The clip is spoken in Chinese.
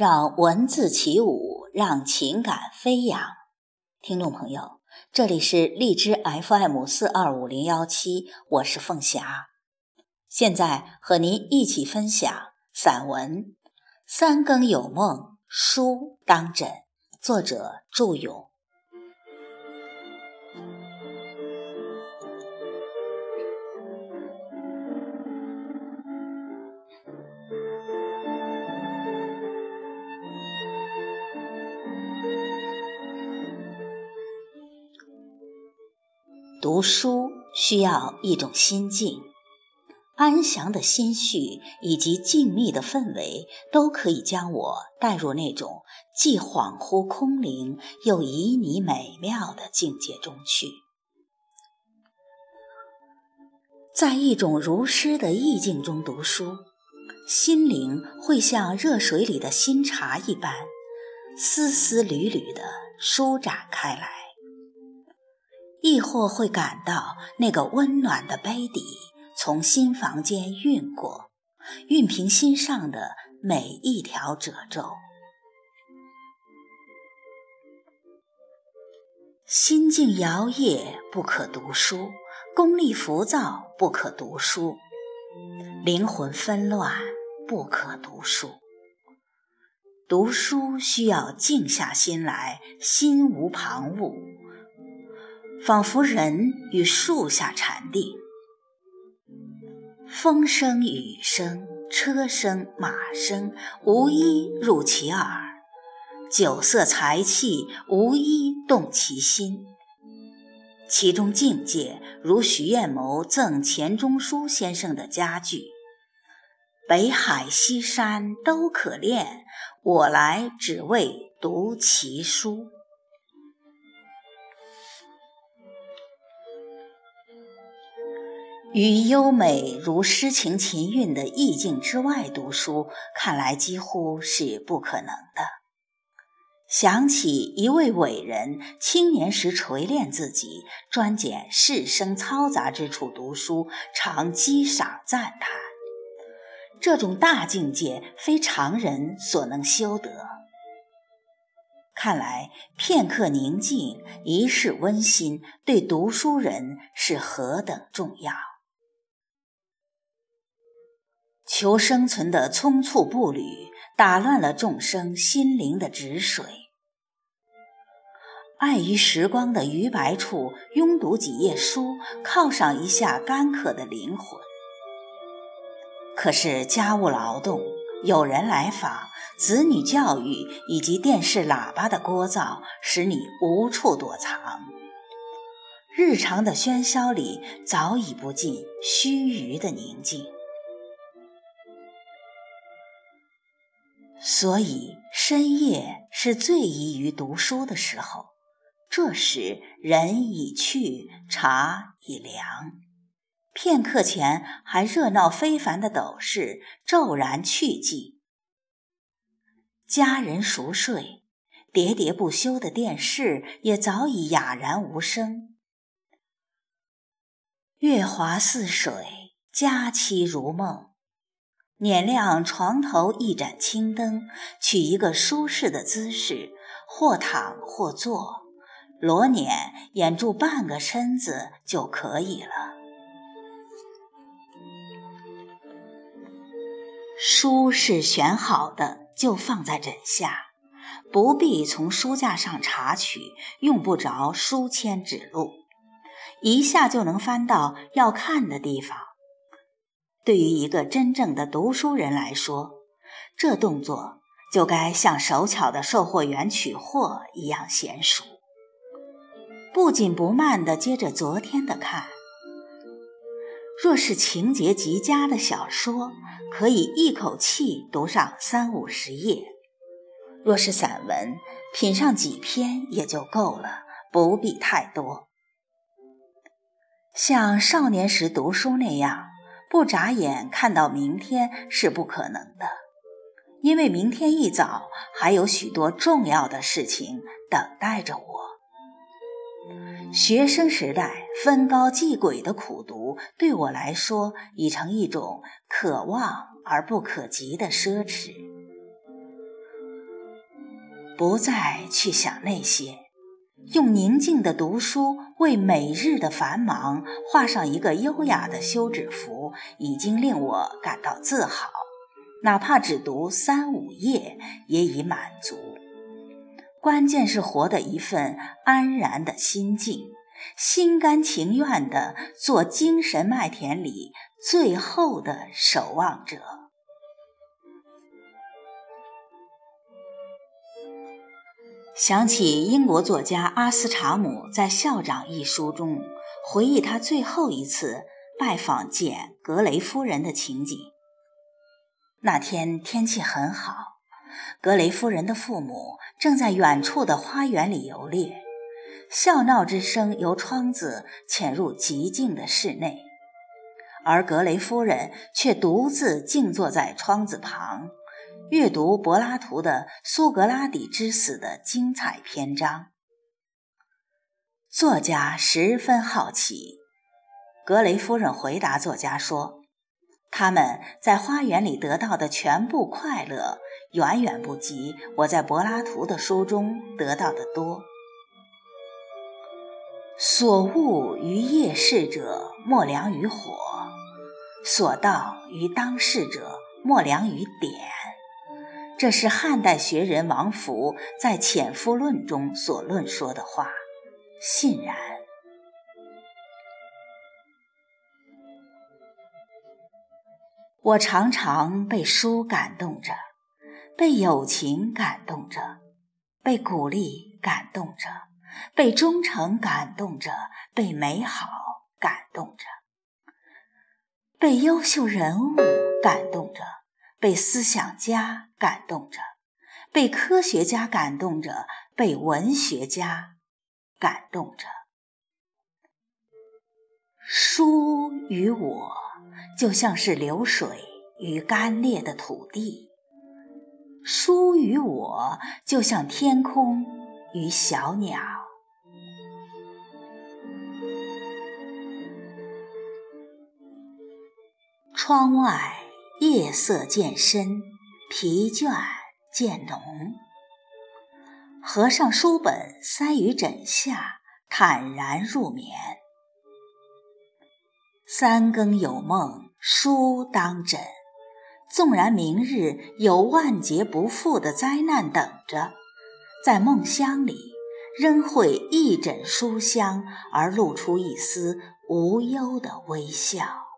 让文字起舞，让情感飞扬。听众朋友，这里是荔枝 FM 四二五零幺七，我是凤霞，现在和您一起分享散文《三更有梦书当枕》，作者祝勇。读书需要一种心境，安详的心绪以及静谧的氛围，都可以将我带入那种既恍惚空灵又旖旎美妙的境界中去。在一种如诗的意境中读书，心灵会像热水里的新茶一般，丝丝缕缕地舒展开来。亦或会感到那个温暖的杯底从新房间运过，熨平心上的每一条褶皱。心境摇曳不可读书，功力浮躁不可读书，灵魂纷乱不可读书。读书需要静下心来，心无旁骛。仿佛人与树下禅定，风声、雨声、车声、马声，无一入其耳；酒色财气，无一动其心。其中境界，如徐彦谋赠钱钟书先生的佳句：“北海西山都可恋，我来只为读其书。”于优美如诗情琴韵的意境之外读书，看来几乎是不可能的。想起一位伟人青年时锤炼自己，专拣世声嘈杂之处读书，常激赏赞叹。这种大境界，非常人所能修得。看来片刻宁静，一世温馨，对读书人是何等重要。求生存的匆促步履，打乱了众生心灵的止水。碍于时光的余白处，拥读几页书，犒赏一下干渴的灵魂。可是家务劳动、有人来访、子女教育以及电视喇叭的聒噪，使你无处躲藏。日常的喧嚣里，早已不尽须臾的宁静。所以深夜是最宜于读书的时候，这时人已去，茶已凉，片刻前还热闹非凡的斗室骤然去寂，家人熟睡，喋喋不休的电视也早已哑然无声，月华似水，佳期如梦。捻亮床头一盏青灯，取一个舒适的姿势，或躺或坐，裸捻掩住半个身子就可以了。书是选好的，就放在枕下，不必从书架上查取，用不着书签指路，一下就能翻到要看的地方。对于一个真正的读书人来说，这动作就该像手巧的售货员取货一样娴熟，不紧不慢地接着昨天的看。若是情节极佳的小说，可以一口气读上三五十页；若是散文，品上几篇也就够了，不必太多。像少年时读书那样。不眨眼看到明天是不可能的，因为明天一早还有许多重要的事情等待着我。学生时代分高计轨的苦读，对我来说已成一种可望而不可及的奢侈。不再去想那些，用宁静的读书为每日的繁忙画上一个优雅的休止符，已经令我感到自豪。哪怕只读三五页，也已满足。关键是活的一份安然的心境，心甘情愿地做精神麦田里最后的守望者。想起英国作家阿斯查姆在《校长》一书中回忆他最后一次拜访简·格雷夫人的情景。那天天气很好，格雷夫人的父母正在远处的花园里游猎，笑闹之声由窗子潜入寂静的室内，而格雷夫人却独自静坐在窗子旁。阅读柏拉图的《苏格拉底之死》的精彩篇章，作家十分好奇。格雷夫人回答作家说：“他们在花园里得到的全部快乐，远远不及我在柏拉图的书中得到的多。所恶于夜视者，莫良于火；所道于当世者，莫良于点。”这是汉代学人王弗在《潜夫论》中所论说的话，信然。我常常被书感动着，被友情感动着，被鼓励感动着，被忠诚感动着，被美好感动着，被优秀人物感动着。被思想家感动着，被科学家感动着，被文学家感动着。书与我，就像是流水与干裂的土地；书与我，就像天空与小鸟。窗外。夜色渐深，疲倦渐浓。合上书本，塞于枕下，坦然入眠。三更有梦，书当枕。纵然明日有万劫不复的灾难等着，在梦乡里，仍会一枕书香而露出一丝无忧的微笑。